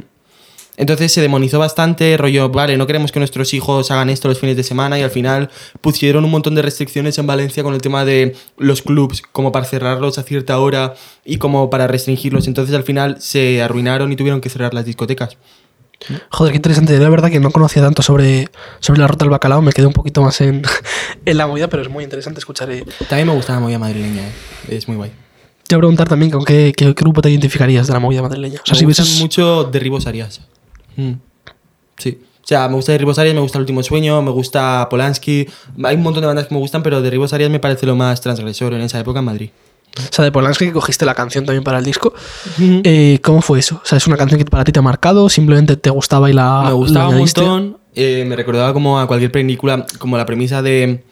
Entonces se demonizó bastante, rollo, vale, no queremos que nuestros hijos hagan esto los fines de semana y al final pusieron un montón de restricciones en Valencia con el tema de los clubs, como para cerrarlos a cierta hora y como para restringirlos. Entonces al final se arruinaron y tuvieron que cerrar las discotecas. Joder, qué interesante. La verdad que no conocía tanto sobre, sobre la ruta del bacalao, me quedé un poquito más en, en la movida, pero es muy interesante escuchar. eh. También me gusta la movida madrileña, ¿eh? es muy guay. Te voy a preguntar también con qué, qué grupo te identificarías de la movida madrileña. O sea, me si gustan hubieses- mucho Derribos Arias. Mm. Sí. O sea, me gusta Derribos Arias, me gusta El Último Sueño, me gusta Polanski. Hay un montón de bandas que me gustan, pero Derribos Arias me parece lo más transgresor en esa época en Madrid. O sea, de Polanski que cogiste la canción también para el disco. Eh, ¿Cómo fue eso? O sea, ¿es una canción que para ti te ha marcado? ¿Simplemente te gustaba y la me la gustaba un añadiste? montón. eh, me recordaba como a cualquier película, como la premisa de,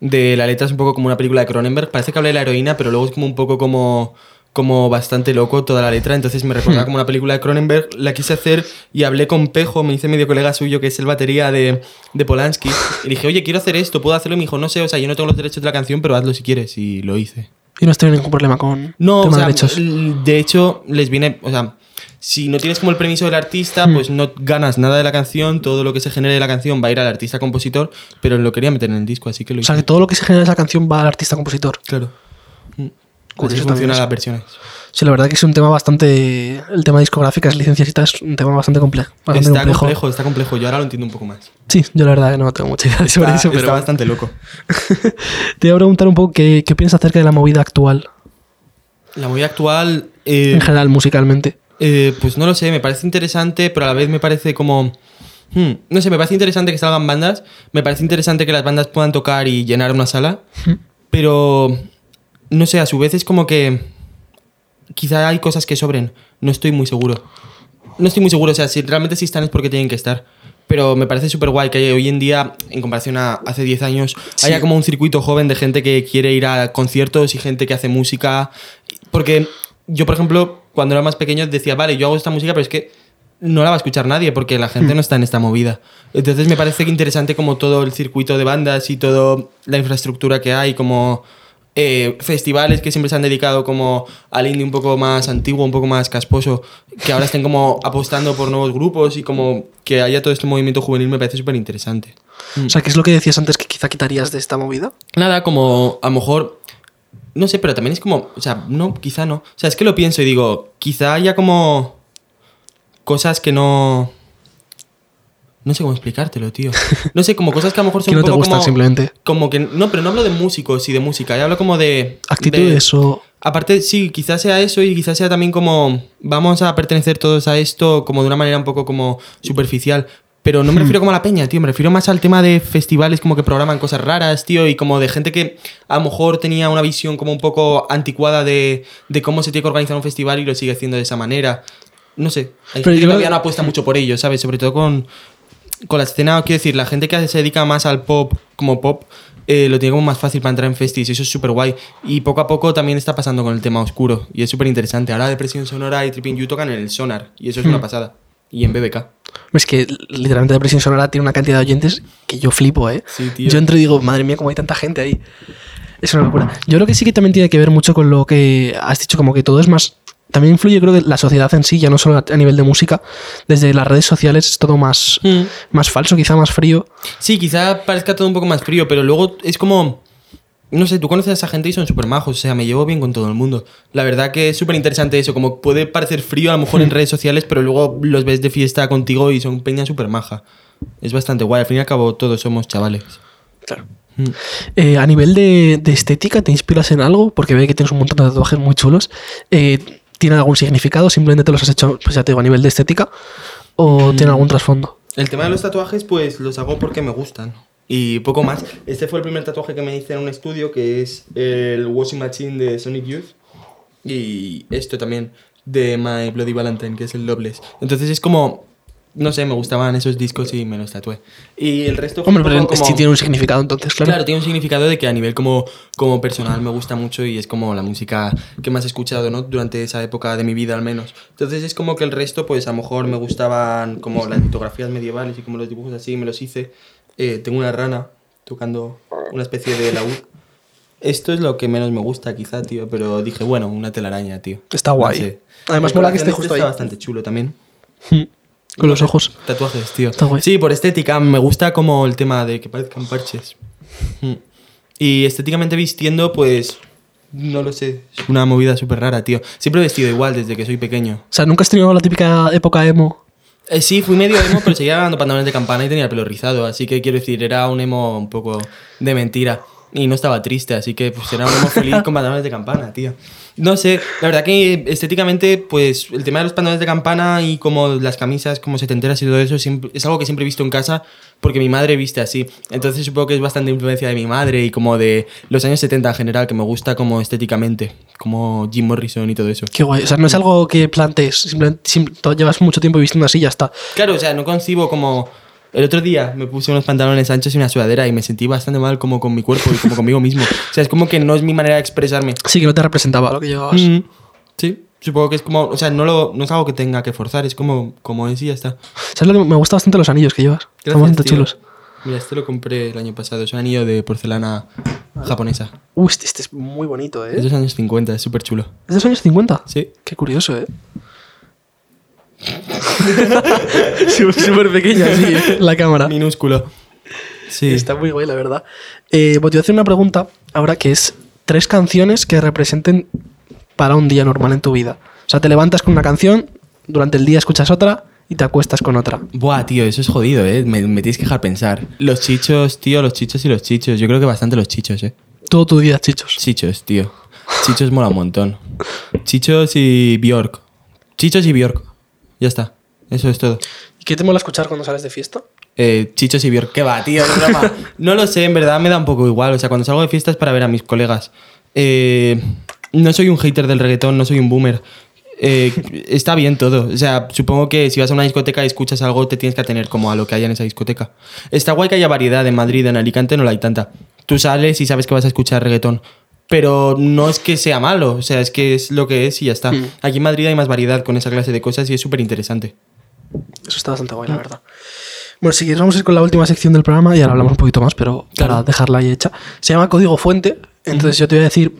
de la letra es un poco como una película de Cronenberg. Parece que habla de la heroína, pero luego es como un poco como, como bastante loco toda la letra. Entonces me recordaba como una película de Cronenberg. La quise hacer y hablé con Pejo, me hice medio colega suyo, que es el batería de, de Polanski. Y dije, oye, quiero hacer esto, ¿puedo hacerlo? Y me dijo, no sé, o sea, yo no tengo los derechos de la canción, pero hazlo si quieres. Y lo hice. Y no has tenido ningún problema con No, o temas sea, de derechos. de hecho, les viene, o sea, si no tienes como el permiso del artista, Hmm. pues no ganas nada de la canción, todo lo que se genere de la canción va a ir al artista compositor, pero lo quería meter en el disco, así que lo O hice. sea, que todo lo que se genera en esa canción va al artista compositor. Claro. Curioso también funcionan eso. las versiones. Sí, la verdad que es un tema bastante. El tema de discográficas, licencias y tal, es un tema bastante complejo. Bastante Está complejo. complejo, está complejo. Yo ahora lo entiendo un poco más. Sí, yo la verdad que no tengo mucha idea sobre Está, eso, está pero. bastante loco. Te voy a preguntar un poco qué, qué piensas acerca de la movida actual, La movida actual, eh, en general, musicalmente. eh, pues no lo sé, me parece interesante, pero a la vez me parece como... hmm, no sé, me parece interesante que salgan bandas, me parece interesante que las bandas puedan tocar y llenar una sala, pero no sé, a su vez es como que quizá hay cosas que sobren, no estoy muy seguro. No estoy muy seguro, o sea, si realmente sí están es porque tienen que estar. Pero me parece súper guay que hoy en día, en comparación a hace 10 años, Sí. haya como un circuito joven de gente que quiere ir a conciertos y gente que hace música. Porque yo, por ejemplo, cuando era más pequeño decía, vale, yo hago esta música, pero es que no la va a escuchar nadie porque la gente no está en esta movida. Entonces me parece que interesante como todo el circuito de bandas y toda la infraestructura que hay, como eh, festivales que siempre se han dedicado como al indie un poco más antiguo, un poco más casposo, que ahora estén como apostando por nuevos grupos y como que haya todo este movimiento juvenil me parece súper interesante. O sea, ¿qué es lo que decías antes que quizá quitarías de esta movida? Nada, como a lo mejor. No sé, pero también es como. O sea, no, quizá no. O sea, es que lo pienso y digo, quizá haya como. Cosas que no. No sé cómo explicártelo, tío. No sé, como cosas que a lo mejor son Que no un te gustan como, simplemente. Como que. No, pero no hablo de músicos y de música. Yo hablo como de. Actitudes de- o. Aparte, sí, quizás sea eso y quizás sea también como vamos a pertenecer todos a esto como de una manera un poco como superficial. Pero no me refiero como a la peña, tío, me refiero más al tema de festivales como que programan cosas raras, tío, y como de gente que a lo mejor tenía una visión como un poco anticuada de, de cómo se tiene que organizar un festival y lo sigue haciendo de esa manera. no sé, hay Pero gente yo que todavía no apuesta mucho por ello, ¿sabes? Sobre todo con, con la escena, quiero decir, la gente que se dedica más al pop como pop, eh, lo tiene como más fácil para entrar en festis y eso es súper guay. Y poco a poco también está pasando con el tema oscuro y es súper interesante. Ahora Depresión Sonora y Tripping You tocan en el Sonar y eso es Hmm. una pasada. Y en BBK. Es que literalmente Depresión Sonora tiene una cantidad de oyentes que yo flipo, ¿eh? Sí, tío. Yo entro y digo, madre mía, cómo hay tanta gente ahí. Es una locura. Yo creo que sí que también tiene que ver mucho con lo que has dicho, como que todo es más... También influye, creo que la sociedad en sí, ya no solo a nivel de música, desde las redes sociales es todo más, Hmm. más falso, quizá más frío. Sí, quizá parezca todo un poco más frío, pero luego es como. No sé, tú conoces a esa gente y son súper majos, o sea, me llevo bien con todo el mundo. La verdad que es súper interesante eso, como puede parecer frío a lo mejor en redes sociales, pero luego los ves de fiesta contigo y son peña súper maja. Es bastante guay, al fin y al cabo todos somos chavales. Claro. Mm. Eh, a nivel de, de estética, ¿te inspiras en algo? Porque ve que tienes un montón de tatuajes muy chulos. Eh, ¿Tiene algún significado? ¿Simplemente te los has hecho, pues ya te digo, a nivel de estética? ¿O Mm. tiene algún trasfondo? El tema de los tatuajes, pues los hago porque me gustan. Y poco más. Este fue el primer tatuaje que me hice en un estudio, que es el Washing Machine de Sonic Youth. Y esto también, de My Bloody Valentine, que es el Loveless. Entonces es como, no sé, me gustaban esos discos y me los tatué. Y el resto Hombre, pero como- sí tiene un significado entonces, claro. Claro, tiene un significado de que a nivel como, como personal me gusta mucho y es como la música que más he escuchado, ¿no? Durante esa época de mi vida al menos. Entonces es como que el resto, pues a lo mejor me gustaban como las litografías medievales y como los dibujos así, me los hice. Eh, tengo una rana tocando una especie de laúd. Esto es lo que menos me gusta quizá, tío, pero dije, bueno, una telaraña, tío. Está guay. No sé. Además mola que esté justo está ahí. bastante chulo también. Con los ojos. Tatuajes, tío. Está guay. Sí, por estética. Me gusta como el tema de que parezcan parches. Mm. Y estéticamente vistiendo, pues. No lo sé. Es una movida súper rara, tío. Siempre he vestido igual desde que soy pequeño. O sea, ¿nunca has tenido la típica época emo? Eh, sí, fui medio emo, pero seguía dando pantalones de campana y tenía el pelo rizado. Así que quiero decir, era un emo un poco de mentira. Y no estaba triste, así que pues era un emo feliz con pantalones de campana, tío. No sé, la verdad que estéticamente, pues el tema de los pantalones de campana y como las camisas, como setenteras y todo eso, siempre, es algo que siempre he visto en casa porque mi madre viste así. Entonces supongo que es bastante influencia de mi madre y como de los años 70 en general, que me gusta como estéticamente, como Jim Morrison y todo eso. Qué guay. O sea, no es algo que plantees. Simplemente sim- tú llevas mucho tiempo vistiendo así y ya está. Claro, o sea, no concibo como... El otro día me puse unos pantalones anchos y una sudadera y me sentí bastante mal como con mi cuerpo y como conmigo mismo. O sea, es como que no es mi manera de expresarme. Sí, que no te representaba lo que llevabas. Mm, Sí, supongo que es como... O sea, no, lo, no es algo que tenga que forzar, es como, como es y ya está. ¿Sabes lo que me gusta bastante los anillos que llevas? Están bastante chulos. Mira, este lo compré el año pasado. Es un anillo de porcelana japonesa. Uy, este, este es muy bonito, Es ¿eh? de los años 50, es súper chulo. ¿Es de los años 50? Sí. Qué curioso, ¿eh? Súper pequeña, sí, la cámara. Minúsculo. Sí. Está muy guay, la verdad. Eh, pues te voy a hacer una pregunta ahora que es tres canciones que representen para un día normal en tu vida. O sea, te levantas con una canción, durante el día escuchas otra y te acuestas con otra. Buah, tío, eso es jodido, ¿eh? Me, me tienes que dejar pensar. Los chichos, tío, los chichos y los chichos. Yo creo que bastante los chichos, ¿eh? Todo tu día, chichos. Chichos, tío. Chichos mola un montón. Chichos y Bjork. Chichos y Bjork. Ya está. Eso es todo. ¿Y qué te mola escuchar cuando sales de fiesta? Eh, Chichos y Bjork. ¿Qué va, tío? Broma. No lo sé, en verdad me da un poco igual. O sea, cuando salgo de fiesta es para ver a mis colegas. Eh, no soy un hater del reggaetón, no soy un boomer. Eh, está bien todo. O sea, supongo que si vas a una discoteca y escuchas algo, te tienes que atener como a lo que haya en esa discoteca. Está guay que haya variedad en Madrid, en Alicante no la hay tanta. Tú sales y sabes que vas a escuchar reggaetón. Pero no es que sea malo, o sea, es que es lo que es y ya está. Mm. Aquí en Madrid hay más variedad con esa clase de cosas y es súper interesante. Eso está bastante guay, la verdad. Bueno, si quieres, vamos a ir con la última sección del programa y ahora hablamos un poquito más, pero para Claro. dejarla ahí hecha. Se llama Código Fuente. Entonces, yo te voy a decir.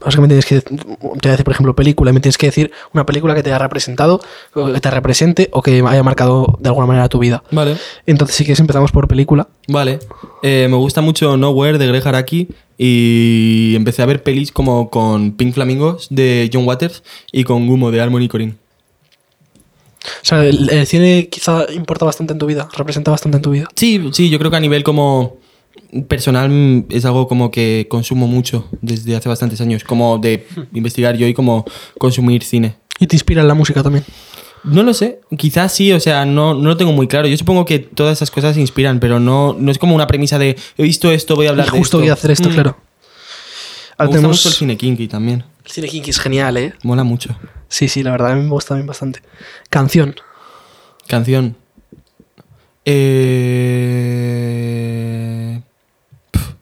Básicamente tienes que. Te voy a decir, por ejemplo, película. y Me tienes que decir una película que te haya representado, o que te represente o que haya marcado de alguna manera tu vida. Vale. Entonces, si quieres, empezamos por película. Vale. Eh, me gusta mucho Nowhere de Greg Araki y empecé a ver pelis como con Pink Flamingos de John Waters y con Gumo de Harmony Corinne. O sea, el, el cine quizá importa bastante en tu vida, representa bastante en tu vida. Sí, sí, yo creo que a nivel como personal es algo como que consumo mucho desde hace bastantes años, como de investigar yo y como consumir cine. Y te inspira en la música también. No lo sé, quizás sí, o sea, no, no lo tengo muy claro. Yo supongo que todas esas cosas inspiran, pero no, no es como una premisa de he visto esto, voy a hablar Y de justo esto. voy a hacer esto, Mm. claro. Me Ahora gusta tenemos. mucho el cine kinky también. El cine kinky es genial, ¿eh? Mola mucho. Sí, sí, la verdad a mí me gusta también bastante. Canción. Canción. Eh...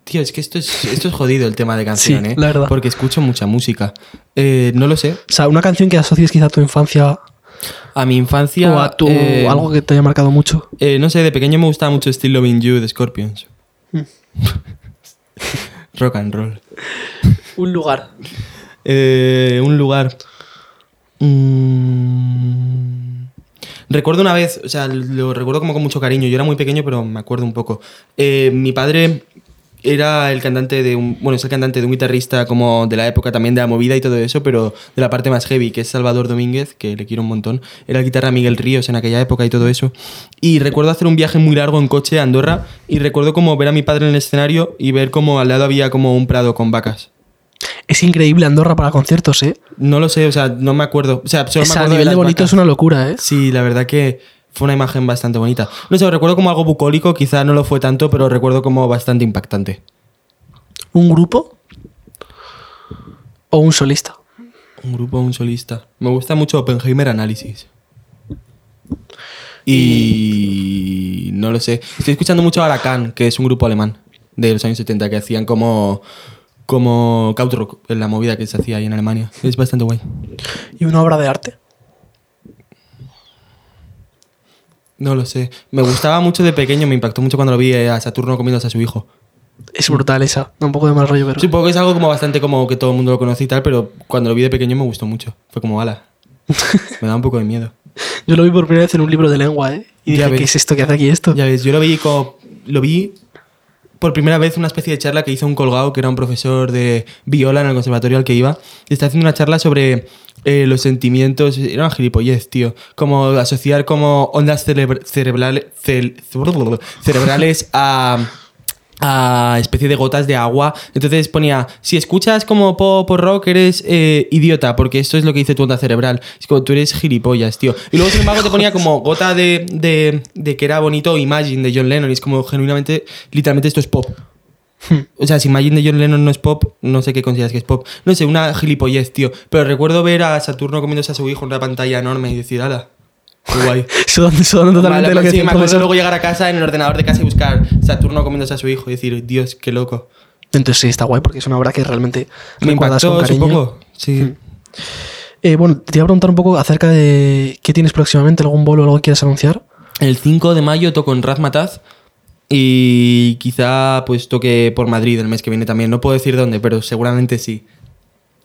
Tío, es que esto es, esto es jodido el tema de canción, Sí, ¿eh? la verdad. Porque escucho mucha música. Eh, no lo sé. O sea, una canción que asocies quizá a tu infancia A mi infancia... o a tu, eh, algo que te haya marcado mucho. eh, no sé, de pequeño me gustaba mucho Still Loving You de Scorpions. Rock and roll. Un lugar. Eh, un lugar. Mm. Recuerdo una vez, o sea, lo recuerdo como con mucho cariño. Yo era muy pequeño, pero me acuerdo un poco. Eh, mi padre era el cantante de un. Bueno, es el cantante de un guitarrista como de la época también de la movida y todo eso, pero de la parte más heavy, que es Salvador Domínguez, que le quiero un montón. Era el guitarra Miguel Ríos en aquella época y todo eso. Y recuerdo hacer un viaje muy largo en coche a Andorra y recuerdo como ver a mi padre en el escenario y ver como al lado había como un prado con vacas. Es increíble Andorra para conciertos, ¿eh? No lo sé, o sea, no me acuerdo. O sea, solo Es me a nivel de, bonito vacas. es una locura, ¿eh? Sí, la verdad que fue una imagen bastante bonita. No sé, recuerdo como algo bucólico, quizá no lo fue tanto, pero recuerdo como bastante impactante. ¿Un grupo? ¿O un solista? Un grupo, un solista. Me gusta mucho Oppenheimer Analysis. Y no lo sé. Estoy escuchando mucho a Arakan, que es un grupo alemán de los años 70 que hacían como como Krautrock en la movida que se hacía ahí en Alemania. Es bastante guay. ¿Y una obra de arte? No lo sé. Me gustaba mucho de pequeño, me impactó mucho cuando lo vi a Saturno comiéndose a su hijo. Es brutal esa. Da un poco de mal rollo, pero... Supongo que es algo como bastante como que todo el mundo lo conoce y tal, pero cuando lo vi de pequeño me gustó mucho. Fue como, ala. Me da un poco de miedo. Yo lo vi por primera vez en un libro de lengua, ¿eh? Y Ya dije, ¿qué es esto? ¿Qué hace aquí esto? Ya ves, yo lo vi como. Lo vi por primera vez una especie de charla que hizo un colgado, que era un profesor de viola en el conservatorio al que iba. Y está haciendo una charla sobre eh, los sentimientos. Era una gilipollez, tío. Como asociar como ondas cerebr- cerebrales, cerebrales a a especie de gotas de agua. Entonces ponía, si escuchas como pop o rock, eres eh, idiota, porque esto es lo que dice tu onda cerebral. Es como tú eres gilipollas, tío. Y luego, sin embargo, te ponía como gota de, de, de que era bonito Imagine de John Lennon. Y es como genuinamente, literalmente esto es pop. O sea, si Imagine de John Lennon no es pop, no sé qué consideras que es pop. No sé, una gilipollez, tío. Pero recuerdo ver a Saturno comiéndose a su hijo en una pantalla enorme y decir, ala, qué guay. Sudando, sudando totalmente lo que pues sí, decía me acuerdo luego llegar a casa en el ordenador de casa y buscar Saturno comiéndose a su hijo y decir, Dios, qué loco. Entonces sí, está guay porque es una obra que realmente Me impactó, con cariño. supongo. Sí. Eh, bueno, te iba a preguntar un poco acerca de qué tienes próximamente, algún bolo o algo que quieras anunciar. El 5 de mayo toco en Razmataz y quizá pues toque por Madrid el mes que viene también. No puedo decir dónde, pero seguramente sí.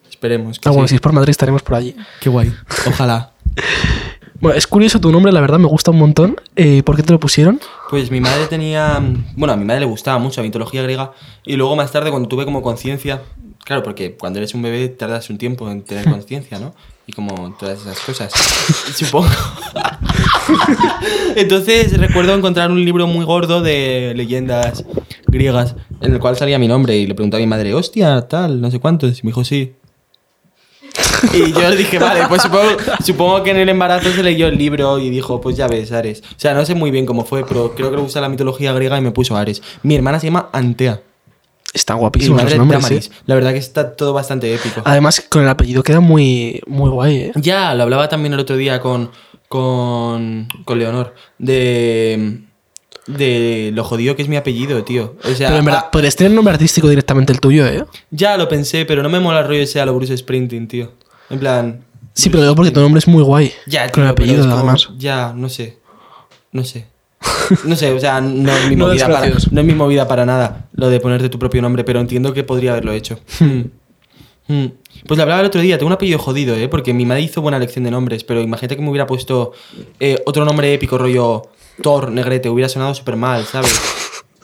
Esperemos. Que Ah, bueno, sí. si es por Madrid estaremos por allí. Qué guay. Ojalá. Bueno, es curioso tu nombre, la verdad, me gusta un montón. Eh, ¿Por qué te lo pusieron? Pues mi madre tenía. Bueno, a mi madre le gustaba mucho la mitología griega. Y luego más tarde, cuando tuve como conciencia. Claro, porque cuando eres un bebé tardas un tiempo en tener conciencia, ¿no? Y como todas esas cosas. Supongo. Entonces recuerdo encontrar un libro muy gordo de leyendas griegas en el cual salía mi nombre y le pregunté a mi madre, hostia, tal, no sé cuántos. Y me dijo, sí. Y yo le dije, vale, pues supongo, supongo que en el embarazo se leyó el libro y dijo, pues ya ves, Ares. O sea, no sé muy bien cómo fue, pero creo que le gusta la mitología griega y me puso Ares. Mi hermana se llama Antea. Mi guapísimos los nombres. Damaris. ¿eh? La verdad que está todo bastante épico. Además, con el apellido queda muy, muy guay, ¿eh? Ya, lo hablaba también el otro día con, con, con Leonor. De, de lo jodido que es mi apellido, tío. O sea, Pero en verdad, ah, podrías tener nombre artístico directamente el tuyo, ¿eh? ya lo pensé, pero no me mola el rollo ese a lo Bruce Sprinting, tío. En plan. Sí, pero digo porque tu nombre es muy guay. Ya, Con el tío, apellido, como- además. Ya, no sé. No sé. No sé, o sea, no es mi, No movida, para, desgraciados. no es mi movida para nada lo de ponerte tu propio nombre, pero entiendo que podría haberlo hecho. Hmm. Hmm. Pues le hablaba el otro día, tengo un apellido jodido, ¿eh? Porque mi madre hizo buena elección de nombres, pero imagínate que me hubiera puesto eh, otro nombre épico, rollo Thor Negrete, hubiera sonado súper mal, ¿sabes?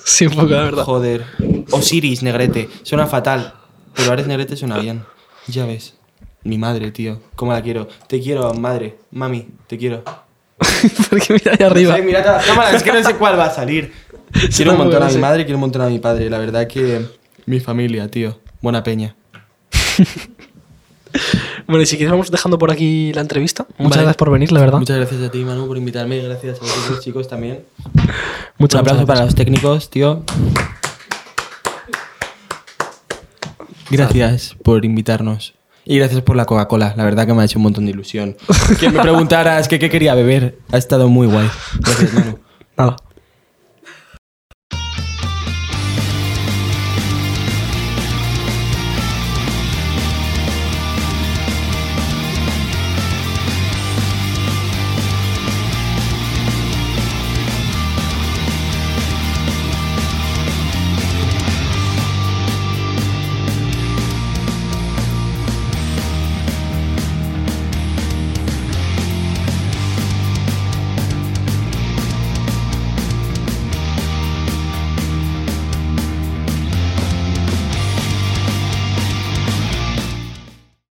Sí, un poco, la verdad. Joder. Osiris Negrete, suena fatal, pero Ares Negrete suena bien. Ya ves. Mi madre, tío, cómo la quiero. Te quiero, madre, mami, te quiero. porque mira ahí arriba. No sé, mira todas las cámaras, es que no sé cuál va a salir. Quiero un montón a mi madre, quiero un montón a mi padre. La verdad que mi familia, tío. Buena peña. Bueno, y si quieres vamos dejando por aquí la entrevista. Muchas Vale. gracias por venir, la verdad. Muchas gracias a ti, Manu, por invitarme. Gracias a vosotros, chicos, también. Muchas un aplauso muchas para gracias. los técnicos, tío. Gracias por invitarnos. Y gracias por la Coca-Cola. La verdad que me ha hecho un montón de ilusión. Que me preguntaras que qué quería beber. Ha estado muy guay. Gracias, Manu. Nada.